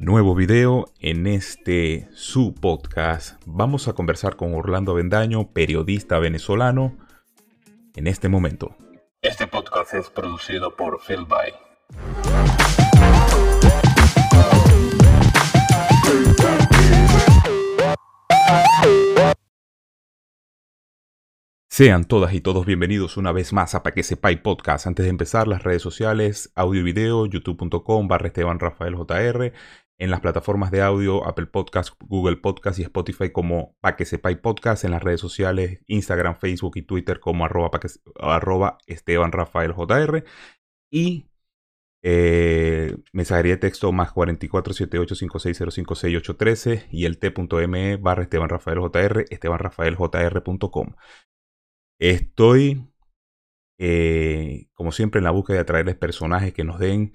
Nuevo video en este su podcast. Vamos a conversar con Orlando Avendaño, periodista venezolano, en este momento. Este podcast es producido por Phil. Sean todas y todos bienvenidos una vez más a Pa' que sepáis podcast. Antes de empezar, las redes sociales, audio y video, youtube.com barra Esteban Rafael JR, en las plataformas de audio, Apple Podcast, Google Podcast y Spotify como Pa' que sepáis podcast, en las redes sociales, Instagram, Facebook y Twitter como arroba, Esteban Rafael JR y eh, mensajería de texto más 447856056813 y el t.me barra Esteban Rafael JR, estebanrafaeljr.com. Estoy, eh, como siempre, en la búsqueda de traerles personajes que nos den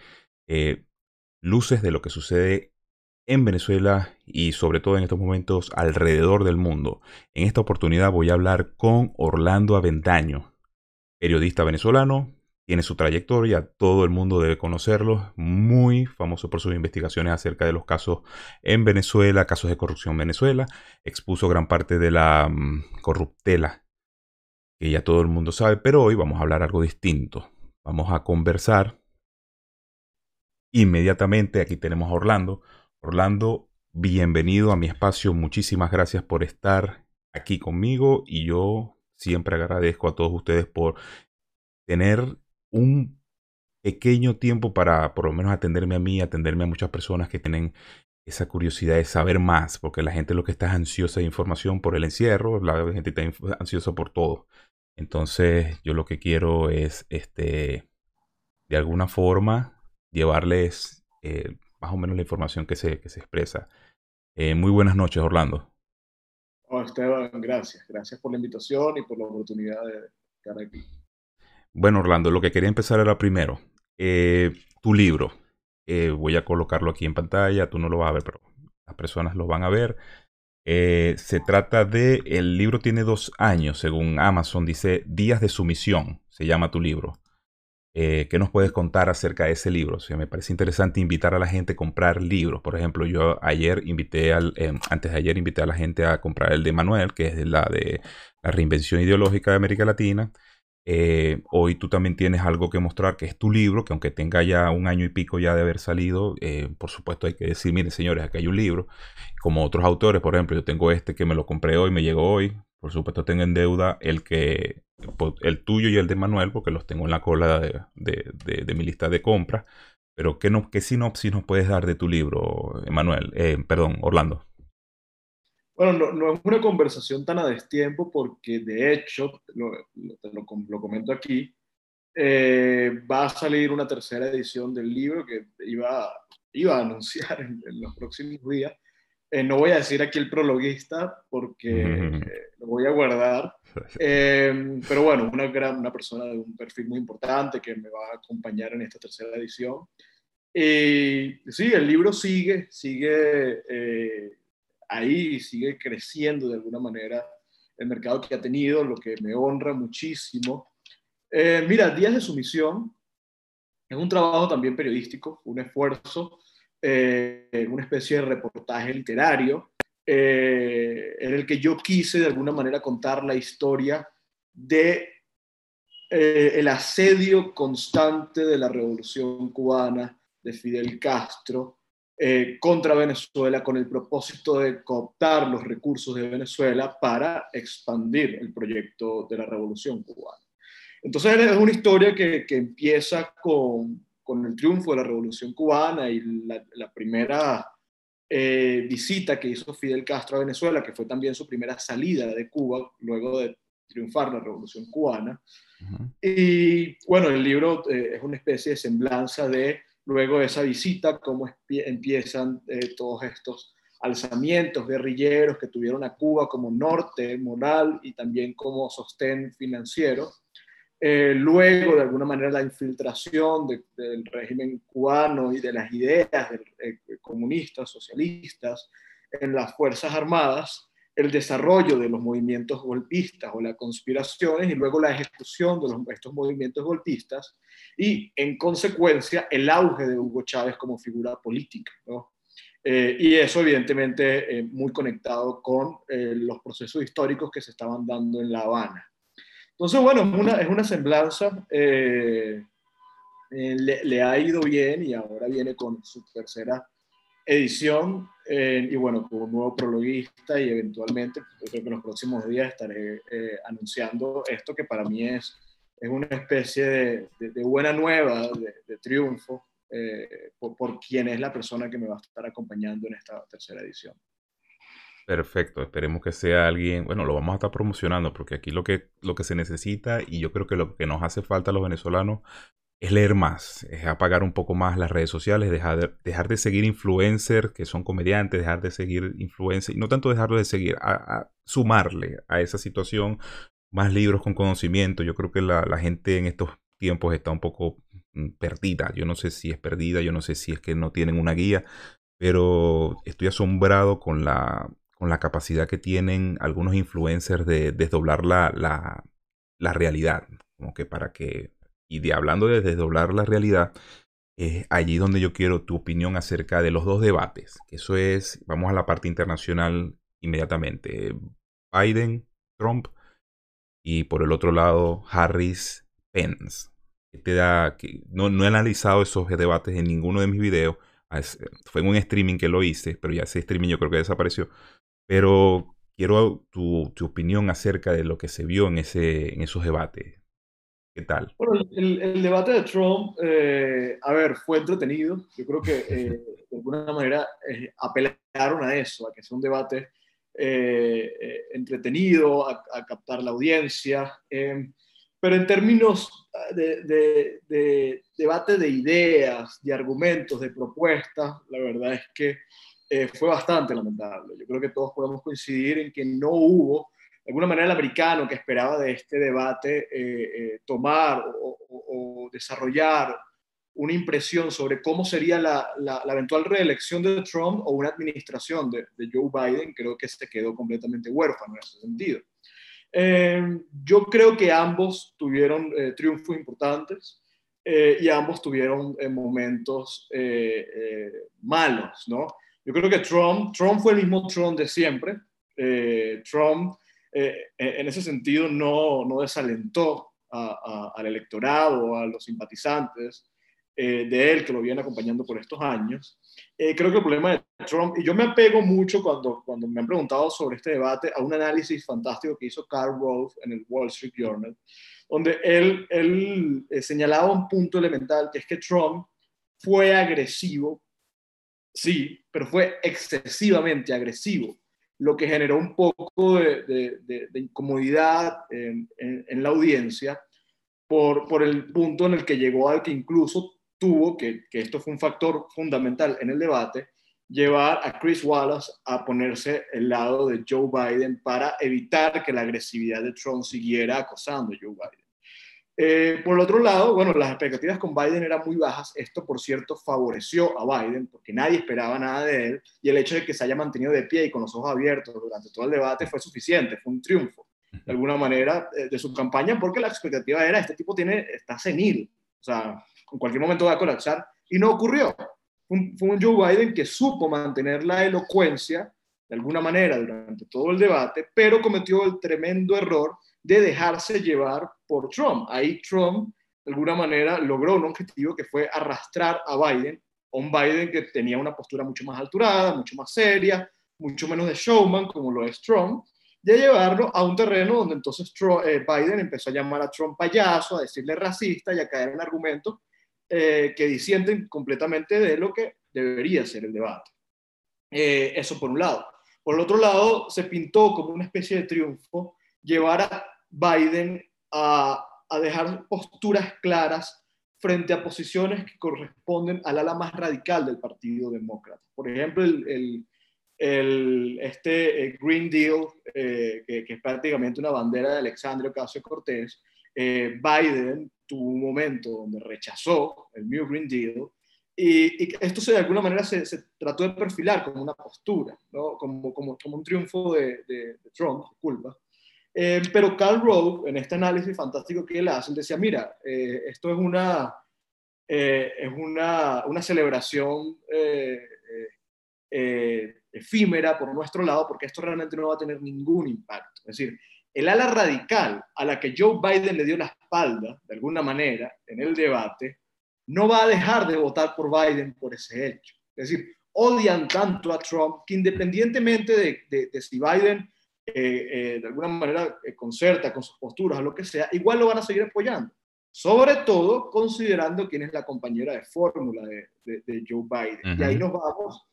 eh, luces de lo que sucede en Venezuela y sobre todo en estos momentos alrededor del mundo. En esta oportunidad voy a hablar con Orlando Aventaño, periodista venezolano, tiene su trayectoria, todo el mundo debe conocerlo, muy famoso por sus investigaciones acerca de los casos en Venezuela, casos de corrupción en Venezuela, expuso gran parte de la mm, corruptela que ya todo el mundo sabe, pero hoy vamos a hablar algo distinto. Vamos a conversar inmediatamente, aquí tenemos a Orlando. Orlando, bienvenido a mi espacio, muchísimas gracias por estar aquí conmigo y yo siempre agradezco a todos ustedes por tener un pequeño tiempo para por lo menos atenderme a mí, atenderme a muchas personas que tienen esa curiosidad de saber más, porque la gente lo que está es ansiosa de información por el encierro, la gente está ansiosa por todo. Entonces, yo lo que quiero es, este, de alguna forma, llevarles eh, más o menos la información que se, que se expresa. Eh, muy buenas noches, Orlando. Oh, Esteban, gracias. Gracias por la invitación y por la oportunidad de estar aquí. Bueno, Orlando, lo que quería empezar era primero, eh, tu libro. Eh, voy a colocarlo aquí en pantalla, tú no lo vas a ver, pero las personas lo van a ver. Eh, se trata de, el libro tiene dos años, según Amazon, dice Días de Sumisión, se llama tu libro. ¿Qué nos puedes contar acerca de ese libro? O me parece interesante invitar a la gente a comprar libros. Por ejemplo, yo ayer invité al, antes de ayer invité a la gente a comprar el de Manuel, que es la de la reinvención ideológica de América Latina. Eh, hoy tú también tienes algo que mostrar, que es tu libro, que aunque tenga ya un año y pico ya de haber salido, eh, por supuesto hay que decir, miren señores, aquí hay un libro. Como otros autores, por ejemplo, yo tengo este que me lo compré hoy, me llegó hoy. Por supuesto tengo en deuda el que el tuyo y el de Manuel, porque los tengo en la cola de, mi lista de compras. Pero ¿qué, no, ¿qué sinopsis nos puedes dar de tu libro, Manuel? Eh, perdón, Orlando. Bueno, no, es una conversación tan a destiempo porque de hecho, lo, lo, comento aquí, eh, va a salir una tercera edición del libro que iba, iba a anunciar en, los próximos días. Eh, no voy a decir aquí el prologuista porque eh, lo voy a guardar. pero bueno, una, gran, una persona de un perfil muy importante que me va a acompañar en esta tercera edición. Y sí, el libro sigue, sigue ahí sigue creciendo de alguna manera el mercado que ha tenido, lo que me honra muchísimo. Eh, mira, Días de Sumisión es un trabajo también periodístico, un esfuerzo, eh, una especie de reportaje literario, eh, en el que yo quise de alguna manera contar la historia de el asedio constante de la revolución cubana de Fidel Castro eh, contra Venezuela con el propósito de cooptar los recursos de Venezuela para expandir el proyecto de la revolución cubana. Entonces es una historia que, que empieza con, con, el triunfo de la revolución cubana y la, la primera eh, visita que hizo Fidel Castro a Venezuela, que fue también su primera salida de Cuba luego de triunfar la revolución cubana. Y bueno, el libro eh, es una especie de semblanza de luego de esa visita, cómo empiezan eh, todos estos alzamientos guerrilleros que tuvieron a Cuba como norte moral y también como sostén financiero. Eh, luego, de alguna manera, la infiltración del régimen cubano y de las ideas eh, comunistas, socialistas, en las Fuerzas Armadas, el desarrollo de los movimientos golpistas o las conspiraciones y luego la ejecución de estos movimientos golpistas y, en consecuencia, el auge de Hugo Chávez como figura política. y eso evidentemente muy conectado con los procesos históricos que se estaban dando en La Habana. Entonces, bueno, es una, es semblanza, le, le, ha ido bien y ahora viene con su tercera edición eh, y bueno, como nuevo prologuista y eventualmente, creo que en los próximos días estaré eh, anunciando esto que para mí es, es una especie de, buena nueva, de, triunfo, eh, por, por quien es la persona que me va a estar acompañando en esta tercera edición. Perfecto, esperemos que sea alguien, bueno, lo vamos a estar promocionando porque aquí lo que, lo que se necesita y yo creo que lo que nos hace falta a los venezolanos es leer más, es apagar un poco más las redes sociales, dejar de, dejar de seguir influencers que son comediantes, dejar de seguir influencers, y no tanto dejarlo de seguir, a, sumarle a esa situación más libros con conocimiento. Yo creo que la, la, gente en estos tiempos está un poco mm, perdida. Yo no sé si es perdida, yo no sé si es que no tienen una guía, pero estoy asombrado con la, con la capacidad que tienen algunos influencers de desdoblar la, la, la realidad. Como que para que y de hablando de desdoblar la realidad, es allí donde yo quiero tu opinión acerca de los dos debates. eso es, vamos a la parte internacional inmediatamente. Biden, Trump y por el otro lado Harris, Pence. Te da, no, no he analizado esos debates en ninguno de mis videos. Fue en un streaming que lo hice, pero ya ese streaming yo creo que desapareció. Pero quiero tu, tu opinión acerca de lo que se vio en, ese, en esos debates. ¿Qué tal? Bueno, el, debate de Trump, eh, a ver, fue entretenido. Yo creo que eh, de alguna manera eh, apelaron a eso, a que sea un debate entretenido, a, captar la audiencia. pero en términos de, de, debate de ideas, de argumentos, de propuestas, la verdad es que fue bastante lamentable. Yo creo que todos podemos coincidir en que no hubo de alguna manera el americano que esperaba de este debate eh, eh, tomar o, desarrollar una impresión sobre cómo sería la, la, eventual reelección de Trump o una administración de, Joe Biden, creo que se quedó completamente huérfano en ese sentido. Eh, yo creo que ambos tuvieron triunfos importantes y ambos tuvieron momentos malos, ¿no? Yo creo que Trump, Trump fue el mismo Trump de siempre. Trump eh, en ese sentido no, no desalentó al electorado, a los simpatizantes eh, de él que lo vienen acompañando por estos años. Eh, creo que el problema de Trump, y yo me apego mucho cuando, cuando me han preguntado sobre este debate a un análisis fantástico que hizo Carl Rove en el Wall Street Journal, donde él, él señalaba un punto elemental, que es que Trump fue agresivo, sí, pero fue excesivamente agresivo lo que generó un poco de, incomodidad en, la audiencia por, el punto en el que llegó al que incluso tuvo, que, que, esto fue un factor fundamental en el debate, llevar a Chris Wallace a ponerse el lado de Joe Biden para evitar que la agresividad de Trump siguiera acosando a Joe Biden. Eh, por el otro lado, bueno, las expectativas con Biden eran muy bajas. Esto, por cierto, favoreció a Biden porque nadie esperaba nada de él y el hecho de que se haya mantenido de pie y con los ojos abiertos durante todo el debate fue suficiente, fue un triunfo, de alguna manera, eh, de su campaña porque la expectativa era, este tipo tiene, está senil, o sea, en cualquier momento va a colapsar y no ocurrió. Un, fue un Joe Biden que supo mantener la elocuencia de alguna manera durante todo el debate, pero cometió el tremendo error de dejarse llevar por Trump. Ahí Trump, de alguna manera, logró un objetivo que fue arrastrar a Biden, un Biden que tenía una postura mucho más alturada, mucho más seria, mucho menos de showman, como lo es Trump, de llevarlo a un terreno donde entonces eh, Biden empezó a llamar a Trump payaso, a decirle racista y a caer en argumentos eh, que disienten completamente de lo que debería ser el debate. Eh, eso por un lado. Por el otro lado, se pintó como una especie de triunfo llevar a Biden a, dejar posturas claras frente a posiciones que corresponden al ala más radical del Partido Demócrata. Por ejemplo, el, este eh, Green Deal, eh, que, es prácticamente una bandera de Alexandria Ocasio Cortés, eh, Biden tuvo un momento donde rechazó el New Green Deal y, esto se, de alguna manera se, trató de perfilar como una postura, ¿no? como, como, como, un triunfo de, de, de Trump, culpa. Eh, pero Carl Rove, en este análisis fantástico que él hace, él decía, mira, eh, esto es una, eh, es una, una celebración eh, efímera por nuestro lado, porque esto realmente no va a tener ningún impacto. Es decir, el ala radical a la que Joe Biden le dio la espalda, de alguna manera, en el debate, no va a dejar de votar por Biden por ese hecho. Es decir, odian tanto a Trump que independientemente de, si Biden eh, eh, de alguna manera concerta con sus posturas o lo que sea, igual lo van a seguir apoyando. Sobre todo considerando quién es la compañera de fórmula de, Joe Biden. Y ahí nos vamos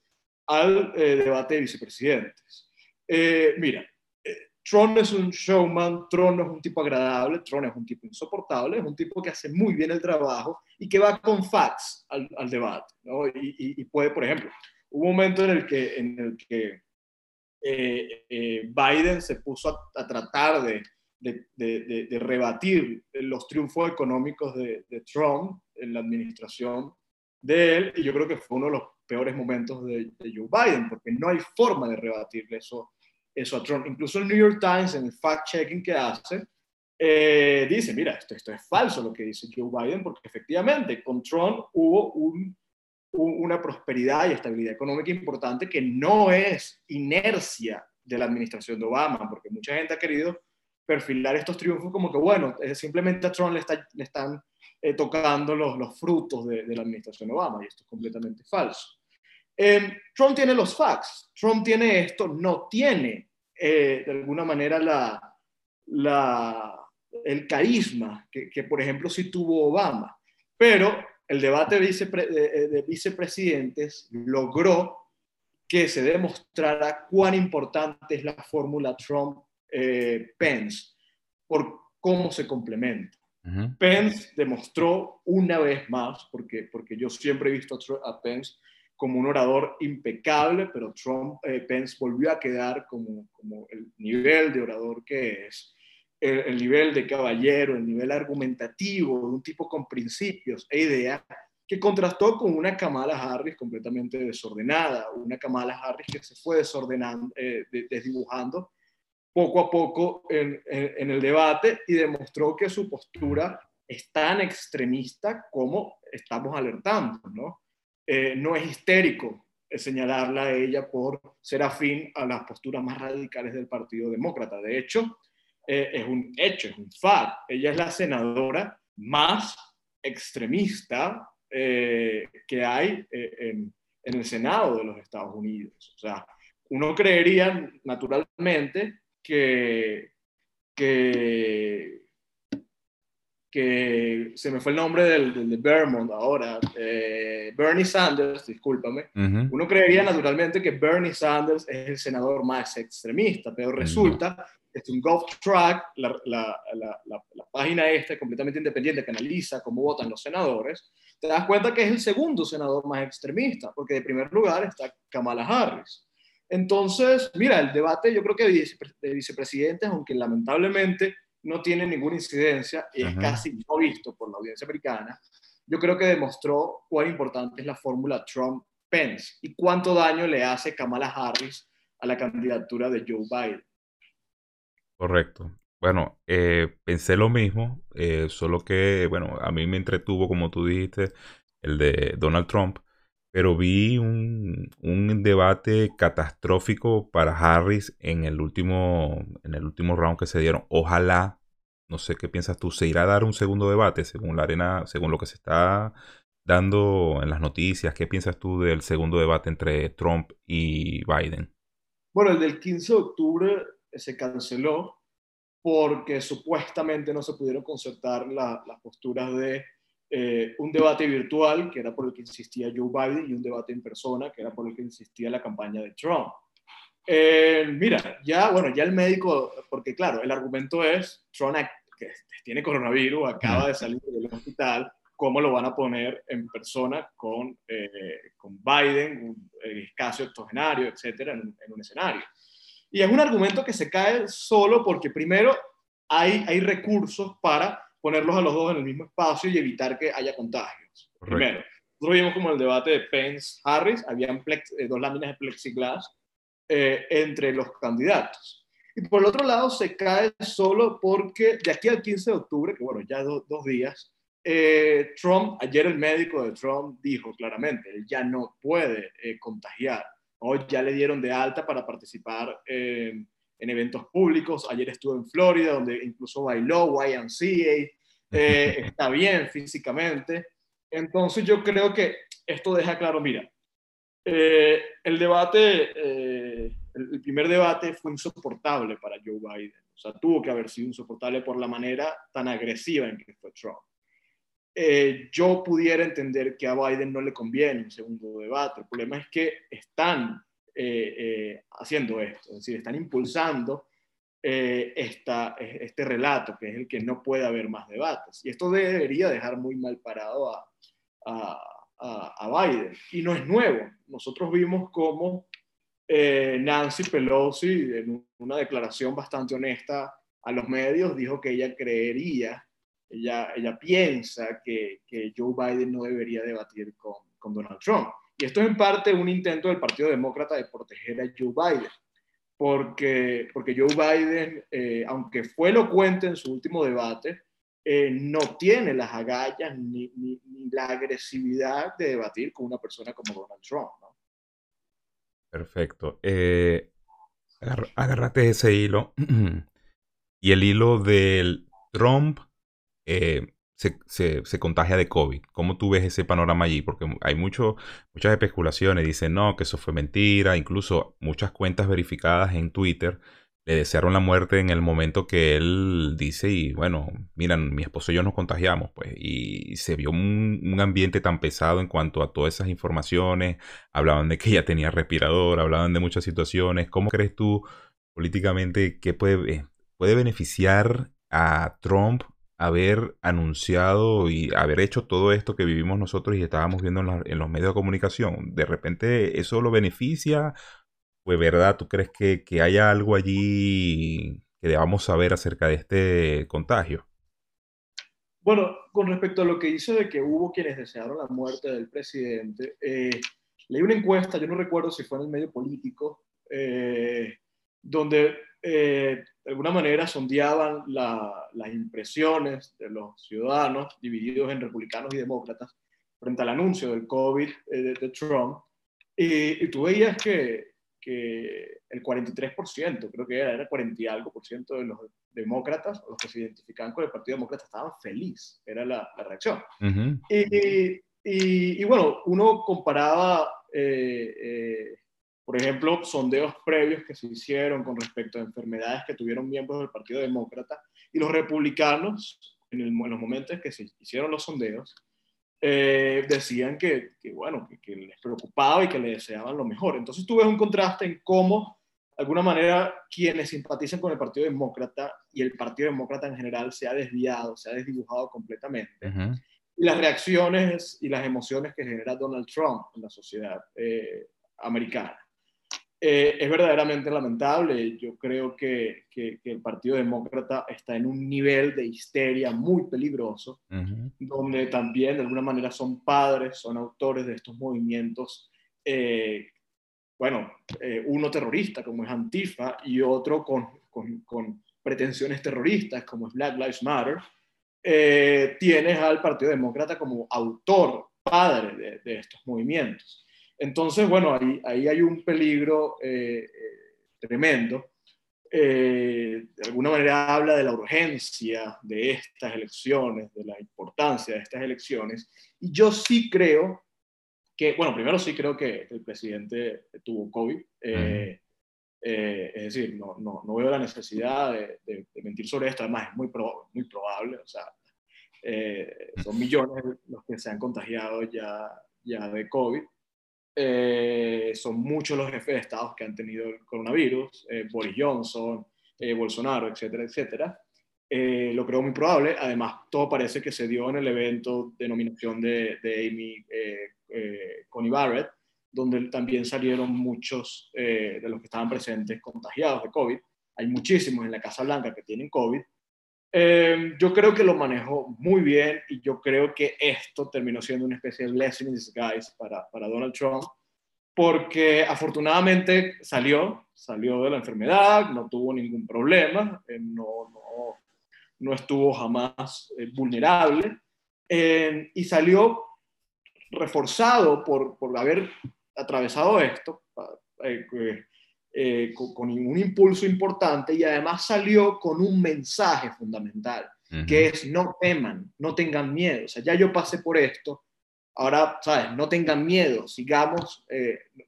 al eh, debate de vicepresidentes. Eh, mira, eh, Tron es un showman, Tron no es un tipo agradable, Tron es un tipo insoportable, es un tipo que hace muy bien el trabajo y que va con facts al, debate. ¿no? Y, puede, por ejemplo, un momento en el que, en el que Biden se puso a, tratar de, rebatir los triunfos económicos de, Trump en la administración de él, y yo creo que fue uno de los peores momentos de, Joe Biden, porque no hay forma de rebatirle eso, eso a Trump. Incluso el New York Times, en el fact-checking que hace, eh, dice, mira, esto, esto es falso lo que dice Joe Biden, porque efectivamente con Trump hubo un, una prosperidad y estabilidad económica importante que no es inercia de la administración de Obama, porque mucha gente ha querido perfilar estos triunfos como que, bueno, simplemente a Trump le, está, le están eh, tocando los, los frutos de, de, la administración Obama, y esto es completamente falso. Eh, Trump tiene los facts, Trump tiene esto, no tiene eh, de alguna manera la, la, el carisma que, que, por ejemplo, sí tuvo Obama. Pero el debate de, de, vicepresidentes logró que se demostrara cuán importante es la fórmula Trump-Pence por cómo se complementa. Pence demostró una vez más, porque, porque yo siempre he visto a Pence como un orador impecable, pero Trump, eh, Pence volvió a quedar como, como, el nivel de orador que es, el, nivel de caballero, el nivel argumentativo, de un tipo con principios e ideas, que contrastó con una Kamala Harris completamente desordenada, una Kamala Harris que se fue desordenando, eh, desdibujando poco a poco en, el debate y demostró que su postura es tan extremista como estamos alertando, ¿no? Eh, no es histérico señalarla a ella por ser afín a las posturas más radicales del Partido Demócrata. De hecho, eh, es un hecho, es un fact. Ella es la senadora más extremista eh, que hay en, en el Senado de los Estados Unidos. O sea, uno creería naturalmente que, que, que se me fue el nombre del, de Vermont ahora, eh, Bernie Sanders, discúlpame, uno creería naturalmente que Bernie Sanders es el senador más extremista, pero resulta que es un golf track, la, la, la, la, página esta completamente independiente que analiza cómo votan los senadores, te das cuenta que es el segundo senador más extremista, porque de primer lugar está Kamala Harris. Entonces, mira, el debate yo creo que de vicepresidentes, aunque lamentablemente no tiene ninguna incidencia y es casi no visto por la audiencia americana, yo creo que demostró cuán importante es la fórmula Trump-Pence y cuánto daño le hace Kamala Harris a la candidatura de Joe Biden. Correcto. Bueno, eh, pensé lo mismo, eh, solo que, bueno, a mí me entretuvo, como tú dijiste, el de Donald Trump, pero vi un, debate catastrófico para Harris en el último en el último round que se dieron. Ojalá, no sé qué piensas tú, se irá a dar un segundo debate según la arena, según lo que se está dando en las noticias. ¿Qué piensas tú del segundo debate entre Trump y Biden? Bueno, el del 15 de octubre se canceló porque supuestamente no se pudieron concertar las posturas de eh, un debate virtual, que era por el que insistía Joe Biden, y un debate en persona, que era por el que insistía la campaña de Trump. Eh, mira, ya, bueno, ya el médico, porque claro, el argumento es, Trump tiene coronavirus, acaba de salir del hospital, ¿cómo lo van a poner en persona con, eh, con Biden, un escaso octogenario, etcétera, en, un escenario? Y es un argumento que se cae solo porque primero hay, hay recursos para ponerlos a los dos en el mismo espacio y evitar que haya contagios. Primero, nosotros vimos como el debate de Pence-Harris, habían eh, dos láminas de plexiglas eh, entre los candidatos. Y por el otro lado, se cae solo porque de aquí al 15 de octubre, que bueno, ya dos días, eh, Trump, ayer el médico de Trump dijo claramente, él ya no puede contagiar Hoy ya le dieron de alta para participar en eventos públicos. Ayer estuvo en Florida, donde incluso bailó YMCA. Eh, está bien físicamente. Entonces yo creo que esto deja claro, mira, eh, el debate, eh, el primer debate fue insoportable para Joe Biden. O sea, tuvo que haber sido insoportable por la manera tan agresiva en que fue Trump. Eh, yo pudiera entender que a Biden no le conviene un segundo debate. El problema es que están haciendo esto, es decir, están impulsando esta, este relato, que es el que no puede haber más debates. Y esto debería dejar muy mal parado a, a, Biden. Y no es nuevo. Nosotros vimos cómo eh, Nancy Pelosi, en una declaración bastante honesta a los medios, dijo que ella creería, ella, ella piensa que, que Joe Biden no debería debatir con, con Donald Trump. Y esto es en parte un intento del Partido Demócrata de proteger a Joe Biden porque, porque Joe Biden, eh, aunque fue elocuente en su último debate, eh, no tiene las agallas ni, ni, la agresividad de debatir con una persona como Donald Trump. Perfecto. Eh, ese hilo. y el hilo del Trump eh, se, se, contagia de COVID. ¿Cómo tú ves ese panorama allí? Porque hay mucho, muchas especulaciones. Dicen, no, que eso fue mentira. Incluso muchas cuentas verificadas en Twitter le desearon la muerte en el momento que él dice, y bueno, miran, mi esposo y yo nos contagiamos, pues, y se vio un, ambiente tan pesado en cuanto a todas esas informaciones, hablaban de que ella tenía respirador, hablaban de muchas situaciones, ¿cómo crees tú políticamente que puede, eh, puede beneficiar a Trump haber anunciado y haber hecho todo esto que vivimos nosotros y estábamos viendo en, los medios de comunicación? ¿De repente eso lo beneficia pues verdad, ¿tú crees que, que haya algo allí que debamos saber acerca de este contagio? Bueno, con respecto a lo que hizo de que hubo quienes desearon la muerte del presidente, eh, leí una encuesta, yo no recuerdo si fue en el medio político, eh, donde eh, de alguna manera sondeaban las impresiones de los ciudadanos divididos en republicanos y demócratas frente al anuncio del COVID de, Trump. y tú veías que que el 43%, creo que era, era 40 y algo por ciento de los demócratas, los que se identificaban con el Partido Demócrata, estaban felices, era la, reacción. y, y, bueno, uno comparaba, eh, eh, por ejemplo, sondeos previos que se hicieron con respecto a enfermedades que tuvieron miembros del Partido Demócrata y los republicanos, en, el, en los momentos que se hicieron los sondeos, eh, decían que, bueno, que, les preocupaba y que le deseaban lo mejor. Entonces tú ves un contraste en cómo, de alguna manera, quienes simpatizan con el Partido Demócrata y el Partido Demócrata en general se ha desviado, se ha desdibujado completamente. Y las reacciones y las emociones que genera Donald Trump en la sociedad eh, americana. Eh, es verdaderamente lamentable. Yo creo que, que, el Partido Demócrata está en un nivel de histeria muy peligroso, donde también de alguna manera son padres, son autores de estos movimientos, eh, bueno, eh, uno terrorista como es Antifa y otro con, con, con, pretensiones terroristas como es Black Lives Matter. tienes al Partido Demócrata como autor, padre de, de estos movimientos. Entonces, bueno, ahí, ahí hay un peligro eh, eh, tremendo. Eh, de alguna manera habla de la urgencia de estas elecciones, de la importancia de estas elecciones. Y yo sí creo que, bueno, primero sí creo que el presidente tuvo COVID. es decir, no, no, no, veo la necesidad de, mentir sobre esto. Además, es muy, muy probable. O sea, son millones los que se han contagiado ya, ya de COVID. Eh, son muchos los jefes de Estados que han tenido el coronavirus, eh, Boris Johnson, eh, Bolsonaro, etcétera, etcétera. lo creo muy probable. Además, todo parece que se dio en el evento de nominación de, Amy Coney Barrett, donde también salieron muchos de los que estaban presentes contagiados de COVID. Hay muchísimos en la Casa Blanca que tienen COVID. Yo creo que lo manejó muy bien y yo creo que esto terminó siendo una especie de blessing in disguise para, para Donald Trump, porque afortunadamente salió, salió de la enfermedad, no tuvo ningún problema, eh, no, no, no, estuvo jamás eh, vulnerable eh, y salió reforzado por, por, haber atravesado esto, con, un impulso importante y además salió con un mensaje fundamental, que es no teman, no tengan miedo. O sea, ya yo pasé por esto, ahora, ¿sabes? No tengan miedo, sigamos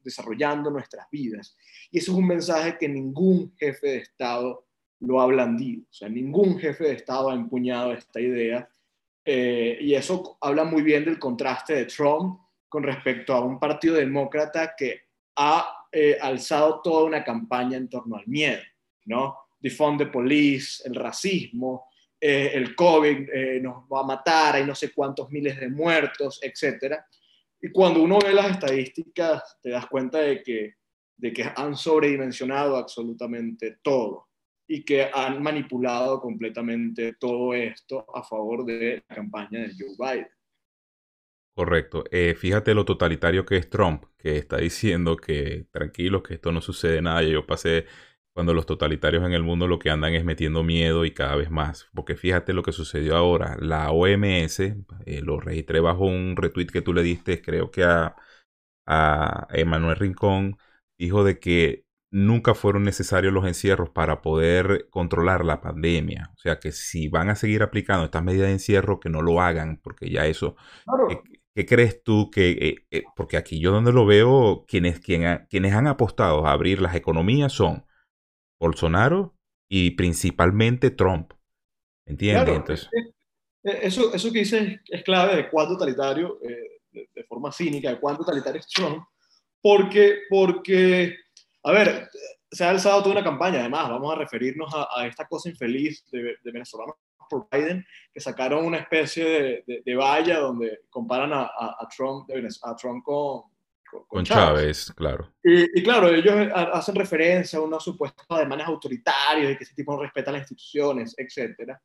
desarrollando nuestras vidas. Y eso es un mensaje que ningún jefe de Estado lo ha blandido. O sea, ningún jefe de Estado ha empuñado esta idea. Eh, y eso habla muy bien del contraste de Trump con respecto a un partido demócrata que ha eh, alzado toda una campaña en torno al miedo, ¿no? Defund the police, el racismo, eh, el COVID nos va a matar, hay no sé cuántos miles de muertos, etc. Y cuando uno ve las estadísticas, te das cuenta de que, de que han sobredimensionado absolutamente todo y que han manipulado completamente todo esto a favor de la campaña de Joe Biden. Correcto. Eh, fíjate lo totalitario que es Trump, que está diciendo que tranquilo, que esto no sucede nada. Yo pasé cuando los totalitarios en el mundo lo que andan es metiendo miedo y cada vez más. Porque fíjate lo que sucedió ahora. La OMS, eh, lo registré bajo un retweet que tú le diste, creo que a, a Emanuel Rincón, dijo de que nunca fueron necesarios los encierros para poder controlar la pandemia. O sea que si van a seguir aplicando estas medidas de encierro, que no lo hagan, porque ya eso... ¿Qué, crees tú que... Eh, eh, porque aquí yo donde lo veo, quienes, quienes han apostado a abrir las economías son Bolsonaro y principalmente Trump. ¿Entiendes? eso, eso que dices es clave de cuán totalitario, eh, de, forma cínica, de cuán totalitario es Trump, porque, porque a ver, se ha alzado toda una campaña, además, vamos a referirnos a, esta cosa infeliz de, venezolanos por Biden, que sacaron una especie de, valla donde comparan a, Trump, a Trump con, con, Chávez. claro. Y, claro, ellos hacen referencia a unos supuestos ademanes autoritarios y que ese tipo no respeta las instituciones, etcétera,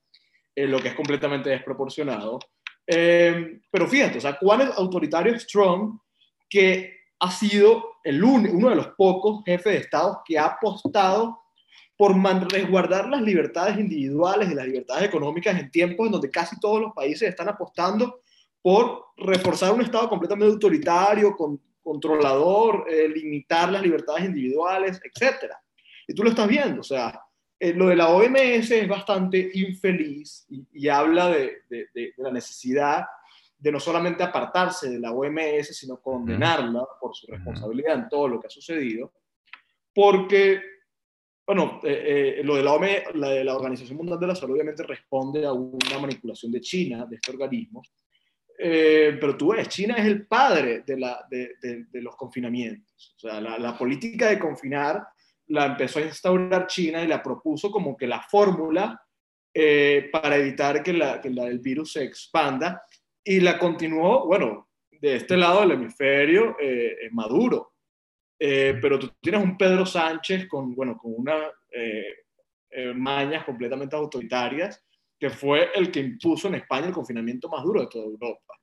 eh, lo que es completamente desproporcionado. Eh, pero fíjate, o sea, cuán autoritario es Trump que ha sido el uno de los pocos jefes de Estado que ha apostado por resguardar las libertades individuales y las libertades económicas en tiempos en donde casi todos los países están apostando por reforzar un Estado completamente autoritario, controlador, eh, limitar las libertades individuales, etc. Y tú lo estás viendo, o sea, eh, lo de la OMS es bastante infeliz y, habla de, de, la necesidad de no solamente apartarse de la OMS, sino condenarla por su responsabilidad en todo lo que ha sucedido, porque, bueno, eh, eh, lo de la, OMS, la, Organización Mundial de la Salud obviamente responde a una manipulación de China, de este organismo, eh, pero tú ves, China es el padre de, los confinamientos. O sea, la, política de confinar la empezó a instaurar China y la propuso como que la fórmula para evitar que, la, que el virus se expanda y la continuó, bueno, de este lado del hemisferio, eh, Maduro. Eh, pero tú tienes un Pedro Sánchez con, bueno, con unas eh, mañas completamente autoritarias, que fue el que impuso en España el confinamiento más duro de toda Europa.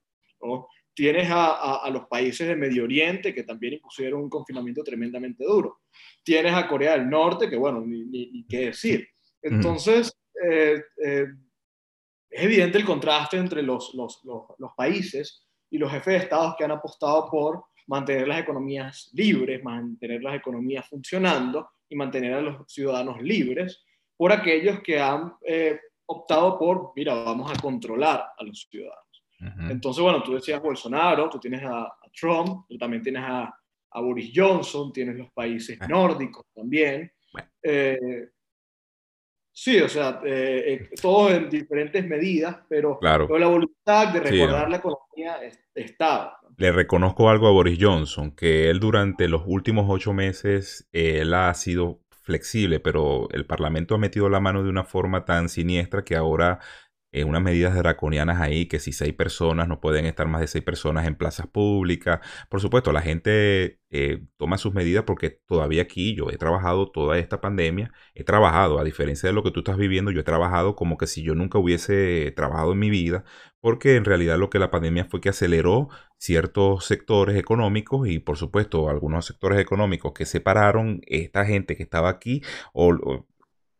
Tienes a, a, los países de Medio Oriente que también impusieron un confinamiento tremendamente duro. Tienes a Corea del Norte, que bueno, ni, ni, qué decir. Entonces, es evidente el contraste entre los, los, los, países y los jefes de Estados que han apostado por mantener las economías libres, mantener las economías funcionando y mantener a los ciudadanos libres, por aquellos que han eh, optado por, mira, vamos a controlar a los ciudadanos. Entonces, bueno, tú decías Bolsonaro, tú tienes a, Trump, tú también tienes a, a, Boris Johnson, tienes los países nórdicos también. Eh, Sí, o sea, eh, eh, todos en diferentes medidas, pero, claro. la voluntad de recordar la economía estaba. Le reconozco algo a Boris Johnson, que él durante los últimos ocho meses, él ha sido flexible, pero el Parlamento ha metido la mano de una forma tan siniestra que ahora eh, unas medidas draconianas ahí, que si seis personas no pueden estar más de seis personas en plazas públicas. Por supuesto, la gente eh, toma sus medidas porque todavía aquí yo he trabajado toda esta pandemia, he trabajado, a diferencia de lo que tú estás viviendo, yo he trabajado como que si yo nunca hubiese trabajado en mi vida, porque en realidad lo que la pandemia fue que aceleró ciertos sectores económicos y por supuesto algunos sectores económicos que separaron esta gente que estaba aquí o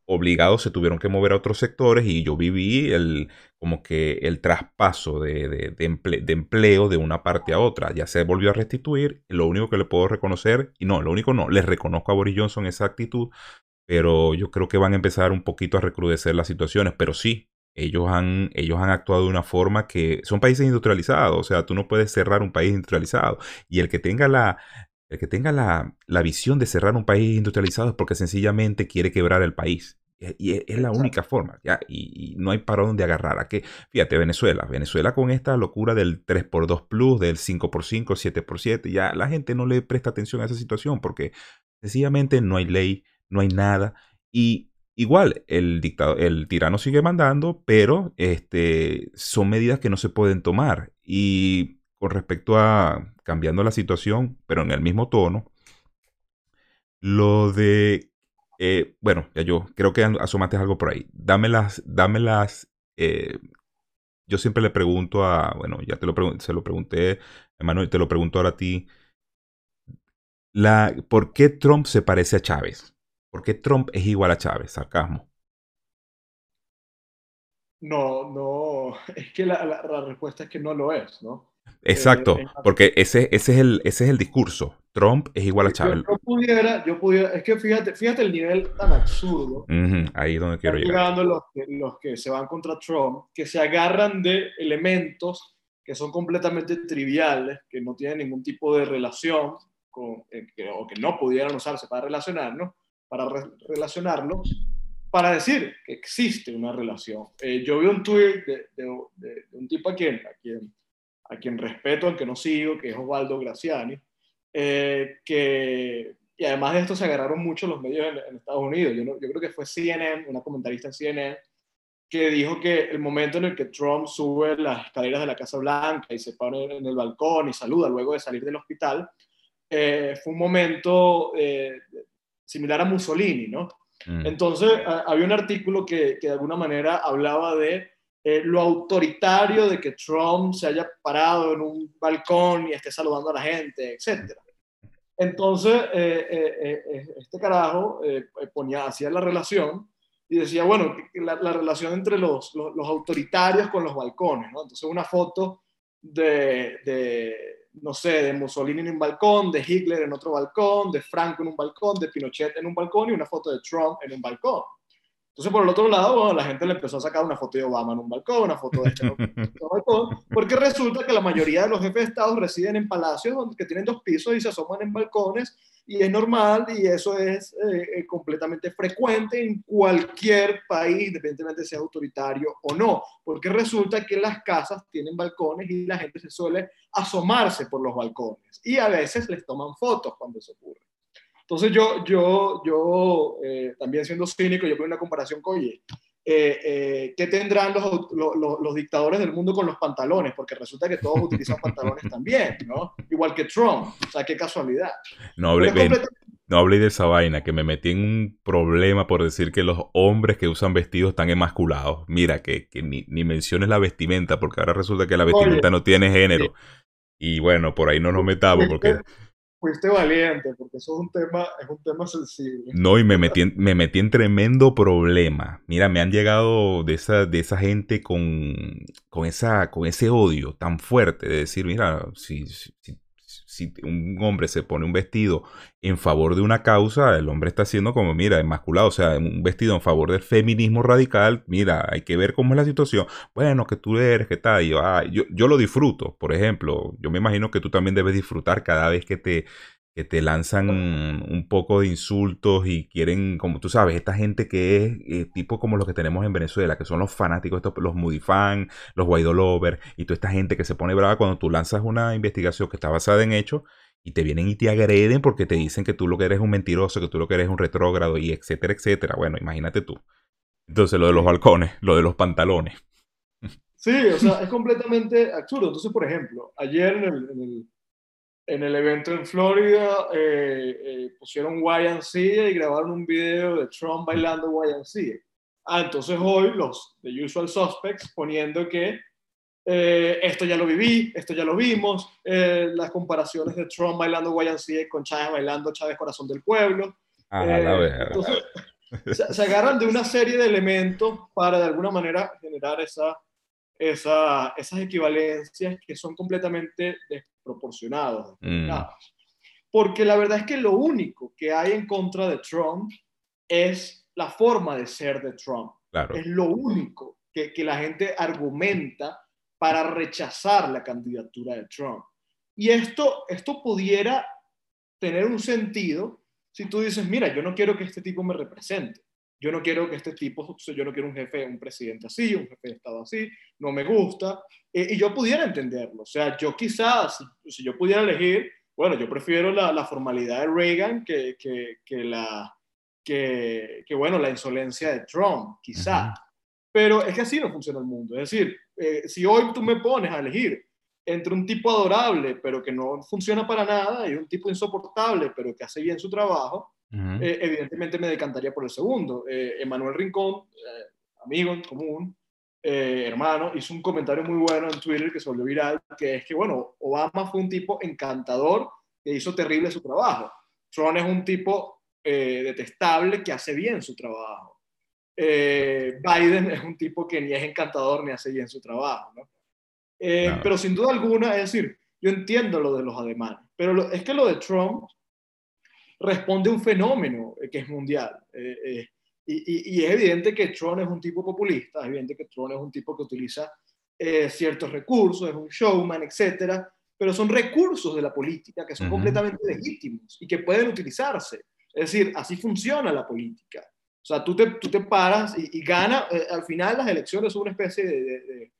obligados se tuvieron que mover a otros sectores y yo viví el, como que el traspaso de, de, empleo de una parte a otra. Ya se volvió a restituir. Lo único que le puedo reconocer, y no, lo único no, les reconozco a Boris Johnson esa actitud, pero yo creo que van a empezar un poquito a recrudecer las situaciones. Pero sí, ellos han, ellos han actuado de una forma que son países industrializados, o sea, tú no puedes cerrar un país industrializado. Y el que tenga la, el que tenga la, visión de cerrar un país industrializado es porque sencillamente quiere quebrar el país. Y es la única forma, ¿ya? Y, no hay para dónde agarrar. ¿A qué? Fíjate, Venezuela. Venezuela con esta locura del 3x2 plus, del 5x5, 7x7, ya la gente no le presta atención a esa situación porque sencillamente no hay ley, no hay nada. Y igual, el, dictador, el tirano sigue mandando, pero este, son medidas que no se pueden tomar. Y con respecto a cambiando la situación, pero en el mismo tono, lo de, eh, bueno, ya yo creo que asomaste algo por ahí. Dame las, eh, yo siempre le pregunto a, bueno, ya te lo se lo pregunté, Emanuel, te lo pregunto ahora a ti. ¿Por qué Trump se parece a Chávez? ¿Por qué Trump es igual a Chávez? Sarcasmo. No, no, es que la respuesta es que no lo es, ¿no? Exacto, eh, porque ese, ese, es el, ese es el discurso. Trump es igual a Chávez. Yo, pudiera, yo pudiera, es que fíjate, fíjate el nivel tan absurdo. ahí es donde quiero llegar. Los que, los que se van contra Trump, que se agarran de elementos que son completamente triviales, que no tienen ningún tipo de relación, con, eh, o que no pudieran usarse para relacionarnos, para relacionarlos, para decir que existe una relación. Eh, yo vi un tweet de, de, un tipo a quien, a quien a quien respeto, al que no sigo, que es Osvaldo Graciani, eh, que, y además de esto se agarraron mucho los medios en, Estados Unidos. Yo, yo, creo que fue CNN, una comentarista en CNN, que dijo que el momento en el que Trump sube las escaleras de la Casa Blanca y se pone en el balcón y saluda luego de salir del hospital, eh, fue un momento eh, similar a Mussolini, ¿no? Mm. Entonces, había un artículo que, que de alguna manera hablaba de eh, lo autoritario de que Trump se haya parado en un balcón y esté saludando a la gente, etc. Entonces, eh, eh, este carajo ponía, hacía la relación y decía, bueno, la, relación entre los, los, autoritarios con los balcones, ¿no? Entonces, una foto de, de, no sé, de Mussolini en un balcón, de Hitler en otro balcón, de Franco en un balcón, de Pinochet en un balcón y una foto de Trump en un balcón. Entonces, por el otro lado, la gente le empezó a sacar una foto de Obama en un balcón, una foto de este en un balcón, porque resulta que la mayoría de los jefes de Estado residen en palacios que tienen dos pisos y se asoman en balcones, y es normal, y eso es eh, eh, completamente frecuente en cualquier país, independientemente sea autoritario o no, porque resulta que las casas tienen balcones y la gente se suele asomarse por los balcones, y a veces les toman fotos cuando eso ocurre. Entonces yo, yo, yo eh, también siendo cínico, yo veo una comparación con, oye, eh, eh, ¿qué tendrán los, los, los, dictadores del mundo con los pantalones? Porque resulta que todos utilizan pantalones también, ¿no? Igual que Trump, o sea, qué casualidad. No hable, no hablé de esa vaina, que me metí en un problema por decir que los hombres que usan vestidos están emasculados. Mira, que, que ni, ni, menciones la vestimenta, porque ahora resulta que la vestimenta no tiene género. Y bueno, por ahí no nos metamos, porque fuiste valiente, porque eso es un tema, es un tema sensible. No, y me metí, en, me metí en tremendo problema. Mira, me han llegado de esa, de esa gente con, con, esa, con ese odio tan fuerte de decir, mira, si, si, si un hombre se pone un vestido en favor de una causa, el hombre está siendo como, mira, enmasculado, o sea, un vestido en favor del feminismo radical, mira, hay que ver cómo es la situación. Bueno, que tú eres, que tal, yo, ah, yo, yo lo disfruto, por ejemplo, yo me imagino que tú también debes disfrutar cada vez que te que te lanzan un poco de insultos y quieren, como tú sabes, esta gente que es eh, tipo como los que tenemos en Venezuela, que son los fanáticos, estos, los moody fan, los Guaidó lover, y toda esta gente que se pone brava cuando tú lanzas una investigación que está basada en hechos y te vienen y te agreden porque te dicen que tú lo que eres un mentiroso, que tú lo que eres un retrógrado y etcétera, etcétera. Bueno, imagínate tú. Entonces, lo de los balcones, lo de los pantalones. Sí, o sea, es completamente absurdo. Entonces, por ejemplo, ayer en el en el evento en Florida eh, eh, pusieron YNC y grabaron un video de Trump bailando YNC. Ah, entonces hoy los The Usual Suspects poniendo que eh, esto ya lo viví, esto ya lo vimos, las comparaciones de Trump bailando YNC con Chávez bailando Chávez Corazón del Pueblo. Ah, entonces, se, se, agarran de una serie de elementos para de alguna manera generar esa, esa, esas equivalencias que son completamente desproporcionadas. Mm. Porque la verdad es que lo único que hay en contra de Trump es la forma de ser de Trump. Claro. Es lo único que, que la gente argumenta para rechazar la candidatura de Trump. Y esto, esto pudiera tener un sentido si tú dices, mira, yo no quiero que este tipo me represente. Yo no quiero que este tipo, yo no quiero un jefe, un presidente así, un jefe de Estado así, no me gusta. Eh, y yo pudiera entenderlo. O sea, yo quizás, si, yo pudiera elegir, bueno, yo prefiero la, la formalidad de Reagan que, que, que la, que, que, bueno, la insolencia de Trump, quizá. -huh. Pero es que así no funciona el mundo. Es decir, eh, si hoy tú me pones a elegir entre un tipo adorable, pero que no funciona para nada, y un tipo insoportable, pero que hace bien su trabajo, uh -huh. eh, evidentemente me decantaría por el segundo. Eh, Emanuel Rincón, eh, amigo en común, hermano, hizo un comentario muy bueno en Twitter que se volvió viral, que es que, bueno, Obama fue un tipo encantador que hizo terrible su trabajo. Trump es un tipo detestable que hace bien su trabajo. Biden es un tipo que ni es encantador ni hace bien su trabajo, ¿no? Eh, no. Pero sin duda alguna, es decir, yo entiendo lo de los ademanes, pero lo, es que lo de Trump responde a un fenómeno eh, que es mundial. Eh, eh y, y, es evidente que Trump es un tipo populista, es evidente que Trump es un tipo que utiliza eh, ciertos recursos, es un showman, etcétera, pero son recursos de la política que son uh -huh. completamente legítimos y que pueden utilizarse. Es decir, así funciona la política. O sea, tú te, tú te paras y, y gana, al final las elecciones son una especie de, de, de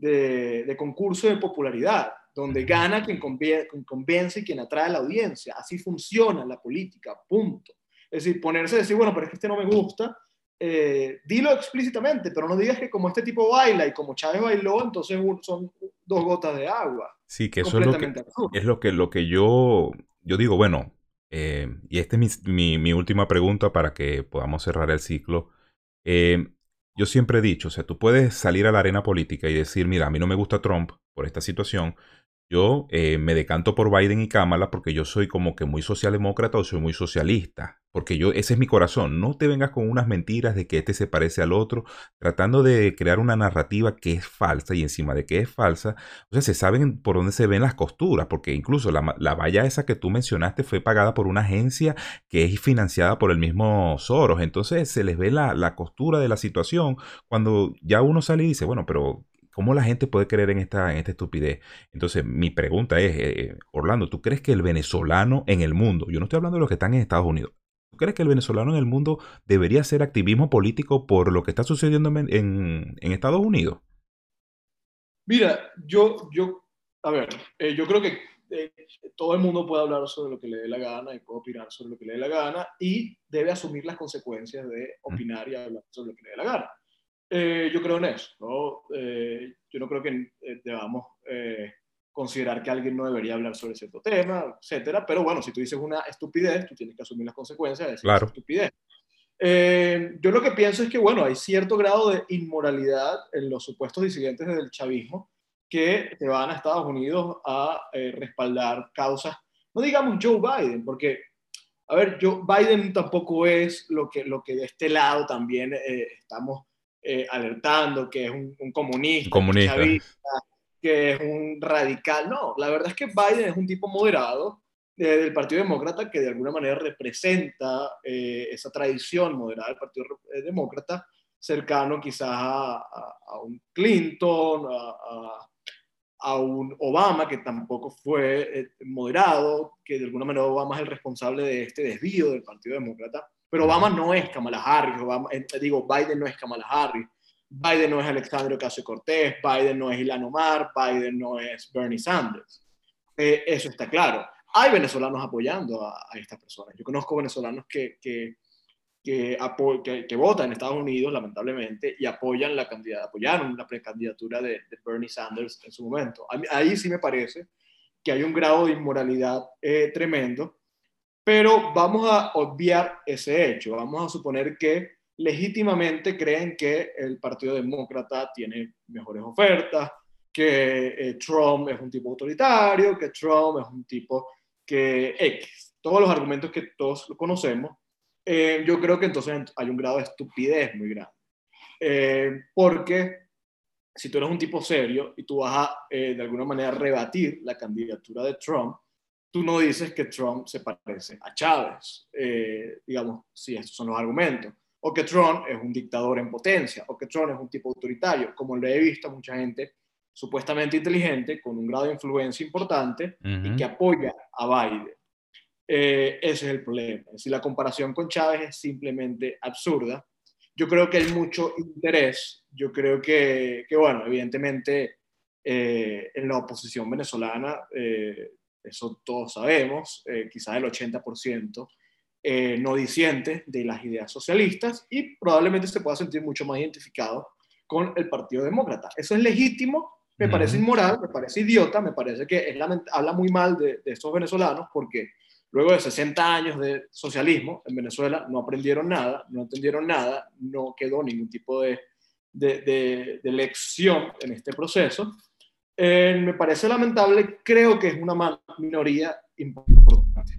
de, de, concurso de popularidad, donde gana quien convence, quien convence y quien atrae a la audiencia. Así funciona la política, punto. Es decir, ponerse a decir, bueno, pero es que este no me gusta, eh, dilo explícitamente, pero no digas que como este tipo baila y como Chávez bailó, entonces son dos gotas de agua. Sí, que eso es lo que, es lo que, lo que yo, yo digo, bueno, eh, y esta es mi, mi, mi, última pregunta para que podamos cerrar el ciclo. Eh, yo siempre he dicho, o sea, tú puedes salir a la arena política y decir, mira, a mí no me gusta Trump por esta situación, yo eh, me decanto por Biden y Kamala porque yo soy como que muy socialdemócrata o soy muy socialista. Porque yo, ese es mi corazón. No te vengas con unas mentiras de que este se parece al otro, tratando de crear una narrativa que es falsa y encima de que es falsa, o sea, se saben por dónde se ven las costuras, porque incluso la, la valla esa que tú mencionaste fue pagada por una agencia que es financiada por el mismo Soros. Entonces se les ve la, la costura de la situación cuando ya uno sale y dice, bueno, pero ¿Cómo la gente puede creer en esta, en esta estupidez? Entonces, mi pregunta es, eh, Orlando, ¿tú crees que el venezolano en el mundo, yo no estoy hablando de los que están en Estados Unidos, ¿tú crees que el venezolano en el mundo debería hacer activismo político por lo que está sucediendo en, en, en Estados Unidos? Mira, yo, yo a ver, eh, yo creo que eh, todo el mundo puede hablar sobre lo que le dé la gana y puede opinar sobre lo que le dé la gana y debe asumir las consecuencias de opinar y hablar sobre lo que le dé la gana. Eh, yo creo en eso. ¿no? Eh, yo no creo que eh, debamos eh, considerar que alguien no debería hablar sobre cierto tema, etcétera. Pero bueno, si tú dices una estupidez, tú tienes que asumir las consecuencias de decir claro. esa estupidez. Eh, yo lo que pienso es que, bueno, hay cierto grado de inmoralidad en los supuestos disidentes del chavismo que te van a Estados Unidos a respaldar causas, no digamos Joe Biden, porque a ver, Joe Biden tampoco es lo que, lo que de este lado también eh, estamos eh, alertando que es un, un comunista, comunista. Un chavista, que es un radical. No, la verdad es que Biden es un tipo moderado eh, del Partido Demócrata que de alguna manera representa eh, esa tradición moderada del Partido Demócrata, cercano quizás a, a, a un Clinton, a, a, un Obama, que tampoco fue eh, moderado, que de alguna manera Obama es el responsable de este desvío del Partido Demócrata. Pero Obama no es Kamala Harris, eh, digo, Biden no es Kamala Harris, Biden no es Alexandria Ocasio Cortés, Biden no es Ilan Omar, Biden no es Bernie Sanders. Eh, eso está claro. Hay venezolanos apoyando a, a estas personas. Yo conozco venezolanos que, que, que, que, que, votan en Estados Unidos, lamentablemente, y apoyan la candidatura, apoyaron la precandidatura de, de, Bernie Sanders en su momento. Ahí sí me parece que hay un grado de inmoralidad eh, tremendo pero vamos a obviar ese hecho. Vamos a suponer que legítimamente creen que el Partido Demócrata tiene mejores ofertas, que eh, Trump es un tipo autoritario, que Trump es un tipo que X. Todos los argumentos que todos conocemos. Eh, yo creo que entonces hay un grado de estupidez muy grande. Eh, porque si tú eres un tipo serio y tú vas a, eh, de alguna manera, rebatir la candidatura de Trump, tú no dices que Trump se parece a Chávez, digamos, si estos son los argumentos, o que Trump es un dictador en potencia, o que Trump es un tipo autoritario, como lo he visto a mucha gente supuestamente inteligente, con un grado de influencia importante y que apoya a Biden. Eh, ese es el problema. Si la comparación con Chávez es simplemente absurda, yo creo que hay mucho interés. Yo creo que, que bueno, evidentemente eh, en la oposición venezolana, eh, eso todos sabemos, quizás el 80% no disiente de las ideas socialistas y probablemente se pueda sentir mucho más identificado con el Partido Demócrata. Eso es legítimo, me parece inmoral, me parece idiota, me parece que es habla muy mal de, de estos venezolanos porque Luego de 60 años de socialismo en Venezuela no aprendieron nada, no entendieron nada, no quedó ningún tipo de, de, lección en este proceso. Eh, me parece lamentable, creo que es una minoría importante,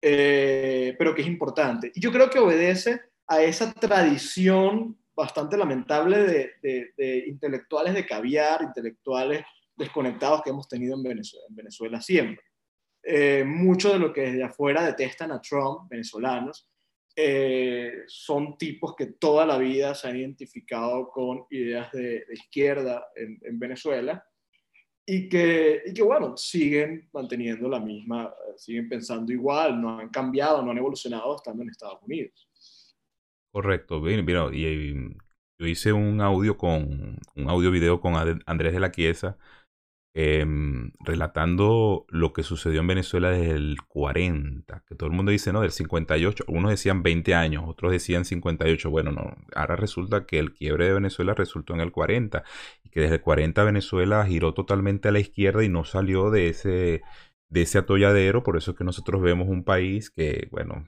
eh, pero que es importante. Y yo creo que obedece a esa tradición bastante lamentable de, de intelectuales de caviar, intelectuales desconectados que hemos tenido en Venezuela, en Venezuela siempre. Eh, mucho de lo que desde afuera detestan a Trump, venezolanos, eh, son tipos que toda la vida se han identificado con ideas de, izquierda en, Venezuela y que, y que, bueno, siguen manteniendo la misma, siguen pensando igual, no han cambiado, no han evolucionado estando en Estados Unidos. Correcto, bien, bien y, yo hice un audio con, un audio video con Andrés de la Quiesa, Em, relatando lo que sucedió en Venezuela desde el 40, que todo el mundo dice, no, del 58, unos decían 20 años, otros decían 58, bueno, no, ahora resulta que el quiebre de Venezuela resultó en el 40, y que desde el 40 Venezuela giró totalmente a la izquierda y no salió de ese, de ese atolladero, por eso es que nosotros vemos un país que, bueno,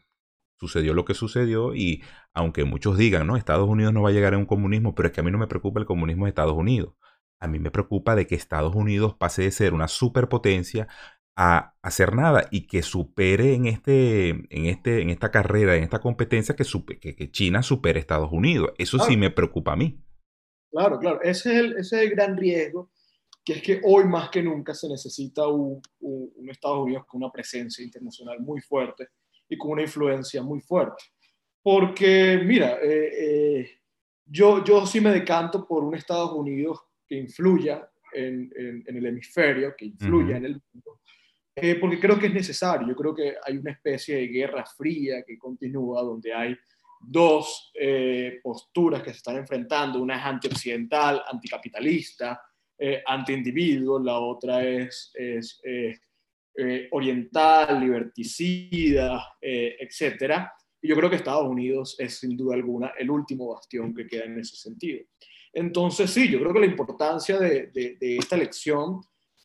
sucedió lo que sucedió y aunque muchos digan, no, Estados Unidos no va a llegar a un comunismo, pero es que a mí no me preocupa el comunismo de Estados Unidos a mí me preocupa de que Estados Unidos pase de ser una superpotencia a hacer nada y que supere en, este, en, este, en esta carrera, en esta competencia, que, que, China supere a Estados Unidos. Eso sí me preocupa a mí. Claro, claro. Ese es, el, ese es el gran riesgo, que es que hoy más que nunca se necesita un, un, Estados Unidos con una presencia internacional muy fuerte y con una influencia muy fuerte. Porque, mira, eh, eh, yo, yo sí me decanto por un Estados Unidos que influya en, en, el hemisferio, que influya en el mundo, eh, porque creo que es necesario. Yo creo que hay una especie de guerra fría que continúa, donde hay dos eh, posturas que se están enfrentando. Una es antioccidental, anticapitalista, eh, anti-individuo, la otra es, es eh, oriental, liberticida, etc. Y yo creo que Estados Unidos es sin duda alguna el último bastión que queda en ese sentido. Entonces, sí, yo creo que la importancia de, esta elección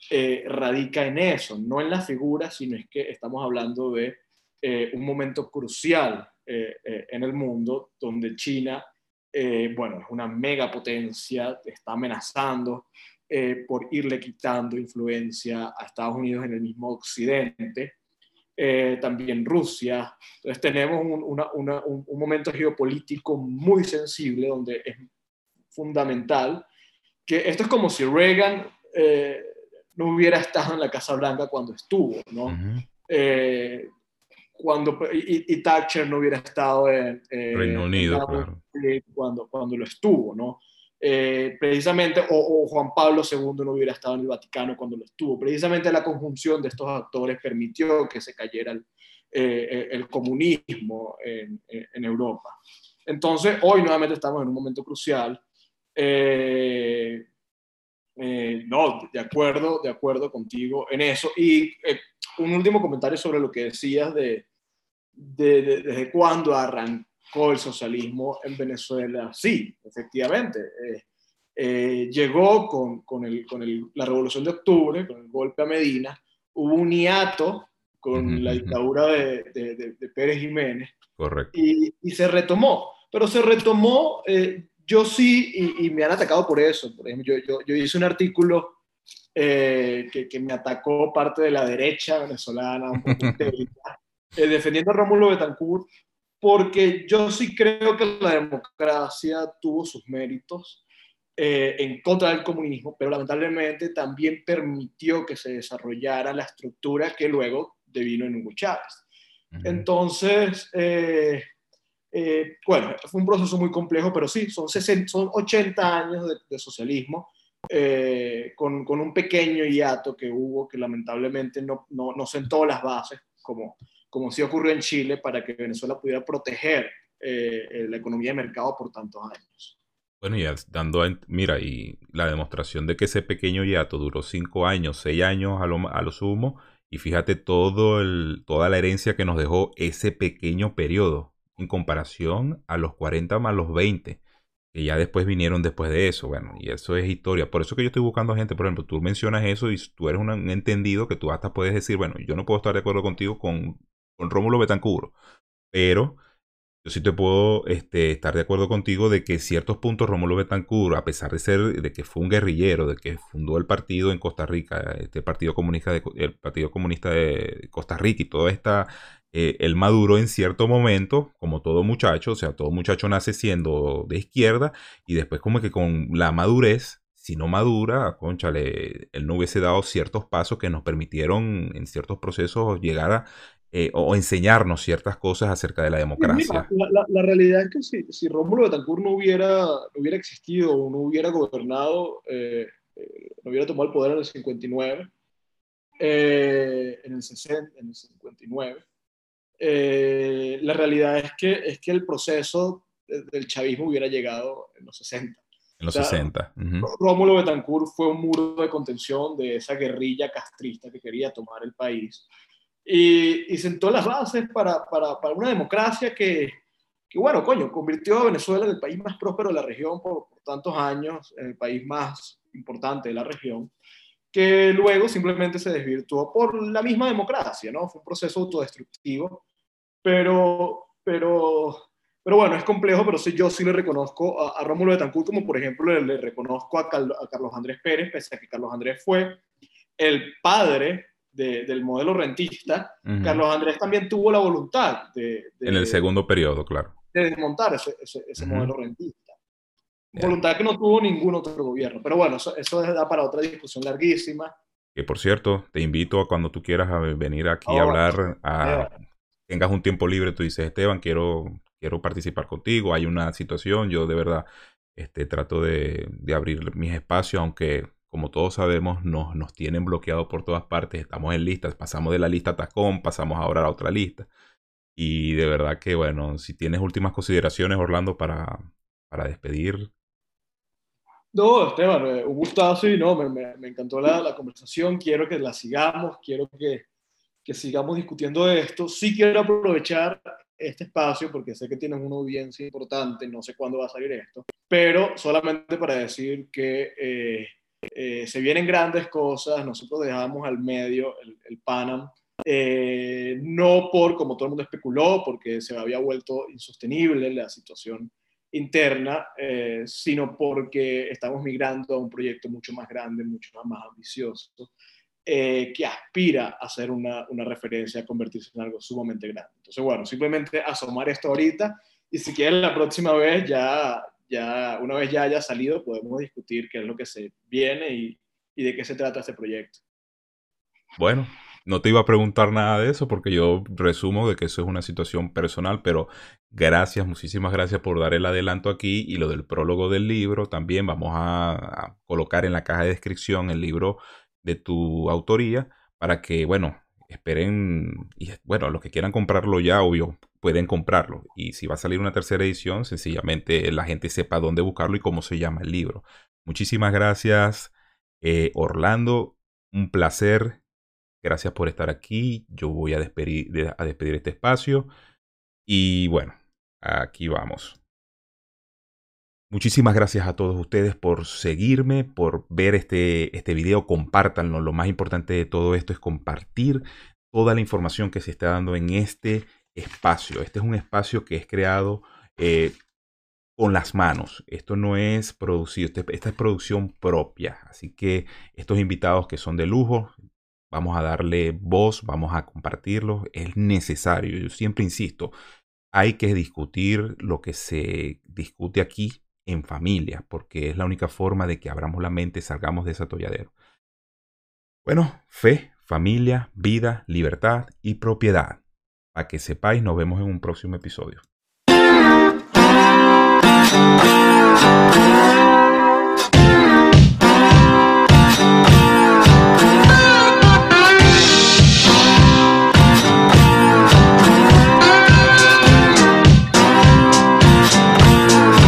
eh, radica en eso, no en la figura, sino es que estamos hablando de eh, un momento crucial eh, en el mundo donde China, bueno, es una megapotencia, está amenazando por irle quitando influencia a Estados Unidos en el mismo occidente. también Rusia. Entonces tenemos un, un momento geopolítico muy sensible donde es fundamental, que esto es como si Reagan eh, no hubiera estado en la Casa Blanca cuando estuvo, ¿no? Eh, cuando, y, Thatcher no hubiera estado en Reino Unido, claro. cuando, cuando lo estuvo, ¿no? Eh, precisamente, o, Juan Pablo II no hubiera estado en el Vaticano cuando lo estuvo. Precisamente la conjunción de estos actores permitió que se cayera el, el comunismo en, en, Europa. Entonces, hoy nuevamente estamos en un momento crucial eh, eh, no, de acuerdo, de acuerdo contigo en eso. Y eh, un último comentario sobre lo que decías de, desde cuándo arrancó el socialismo en Venezuela. Sí, efectivamente. llegó con, con, el, con el, la revolución de octubre, con el golpe a Medina, hubo un hiato con la dictadura de, de, Pérez Jiménez. Correcto. Y, y, se retomó, pero se retomó yo sí, y, me han atacado por eso. Por ejemplo, yo, yo, hice un artículo eh, que, que, me atacó parte de la derecha venezolana, eh, defendiendo a Rómulo Betancourt, porque yo sí creo que la democracia tuvo sus méritos eh, en contra del comunismo, pero lamentablemente también permitió que se desarrollara la estructura que luego devino en Hugo Chávez. Entonces, eh, eh, bueno, fue un proceso muy complejo, pero sí, son, 60, son 80 años de, socialismo, con, con, un pequeño hiato que hubo que lamentablemente no, no, no sentó las bases, como, como sí ocurrió en Chile, para que Venezuela pudiera proteger la economía de mercado por tantos años. Bueno, y dando, mira, y la demostración de que ese pequeño hiato duró cinco años, seis años a lo, a lo sumo, y fíjate todo el, toda la herencia que nos dejó ese pequeño periodo, en comparación a los 40 más los 20, que ya después vinieron después de eso, bueno, y eso es historia. Por eso que yo estoy buscando a gente, por ejemplo, tú mencionas eso y tú eres un entendido que tú hasta puedes decir, bueno, yo no puedo estar de acuerdo contigo con, con Rómulo Betancuro, pero yo sí te puedo este, estar de acuerdo contigo de que ciertos puntos Rómulo Betancourt, a pesar de ser de que fue un guerrillero, de que fundó el partido en Costa Rica, este Partido Comunista de, el Partido Comunista de Costa Rica y todo esta, eh, él maduró en cierto momento, como todo muchacho, o sea, todo muchacho nace siendo de izquierda y después como que con la madurez, si no madura, conchale, él no hubiese dado ciertos pasos que nos permitieron en ciertos procesos llegar a eh, o enseñarnos ciertas cosas acerca de la democracia. la, realidad es que si, si Rómulo Betancourt no hubiera, hubiera existido no hubiera gobernado, eh, eh, no hubiera tomado el poder en el 59, en, el 60, en el 59, la realidad es que, es que el proceso del chavismo hubiera llegado en los 60. En los 60. Rómulo Betancourt fue un muro de contención de esa guerrilla castrista que quería tomar el país y, sentó las bases para, para, para una democracia que, que, bueno, coño, convirtió a Venezuela en el país más próspero de la región por, tantos años, en el país más importante de la región, que luego simplemente se desvirtuó por la misma democracia, ¿no? Fue un proceso autodestructivo, pero, pero, pero bueno, es complejo, pero sí, yo sí le reconozco a, a Rómulo Betancourt, como por ejemplo le, reconozco a, a Carlos Andrés Pérez, pese a que Carlos Andrés fue el padre del modelo rentista, Carlos Andrés también tuvo la voluntad de, En el segundo periodo, claro. De desmontar ese, ese, modelo rentista. Voluntad que no tuvo ningún otro gobierno. Pero bueno, eso, eso da para otra discusión larguísima. Que por cierto, te invito a cuando tú quieras a venir aquí a hablar, a, tengas un tiempo libre, tú dices, Esteban, quiero, quiero participar contigo, hay una situación, yo de verdad este, trato de, abrir mis espacios, aunque como todos sabemos, nos, nos tienen bloqueado por todas partes. Estamos en listas, pasamos de la lista Tacón, pasamos ahora a otra lista. Y de verdad que, bueno, si tienes últimas consideraciones, Orlando, para, para despedir. No, Esteban, eh, un gustazo y no, me, me, encantó la, la, conversación. Quiero que la sigamos, quiero que, que sigamos discutiendo esto. Sí quiero aprovechar este espacio porque sé que tienes una audiencia importante, no sé cuándo va a salir esto, pero solamente para decir que eh, eh, se vienen grandes cosas, nosotros dejamos al medio el, el Panam, eh, no por, como todo el mundo especuló, porque se había vuelto insostenible la situación interna, eh, sino porque estamos migrando a un proyecto mucho más grande, mucho más ambicioso, que aspira a ser una, una, referencia, a convertirse en algo sumamente grande. Entonces, bueno, simplemente asomar esto ahorita y si quieren la próxima vez ya, ya una vez ya haya salido, podemos discutir qué es lo que se viene y, y de qué se trata este proyecto. Bueno, no te iba a preguntar nada de eso porque yo resumo de que eso es una situación personal, pero gracias, muchísimas gracias por dar el adelanto aquí y lo del prólogo del libro. También vamos a, colocar en la caja de descripción el libro de tu autoría para que, bueno, esperen, y bueno, los que quieran comprarlo ya, obvio, pueden comprarlo. Y si va a salir una tercera edición, sencillamente la gente sepa dónde buscarlo y cómo se llama el libro. Muchísimas gracias, eh, Orlando. Un placer. Gracias por estar aquí. Yo voy a despedir, a despedir este espacio. Y bueno, aquí vamos. Muchísimas gracias a todos ustedes por seguirme, por ver este, este video. Compártanlo. Lo más importante de todo esto es compartir toda la información que se está dando en este espacio. Este es un espacio que es creado eh, con las manos. Esto no es producido, este, esta es producción propia. Así que estos invitados que son de lujo, vamos a darle voz, vamos a compartirlos. Es necesario. Yo siempre insisto, hay que discutir lo que se discute aquí en familia, porque es la única forma de que abramos la mente, salgamos de ese atolladero. Bueno, fe, familia, vida, libertad y propiedad. Para que sepáis, nos vemos en un próximo episodio.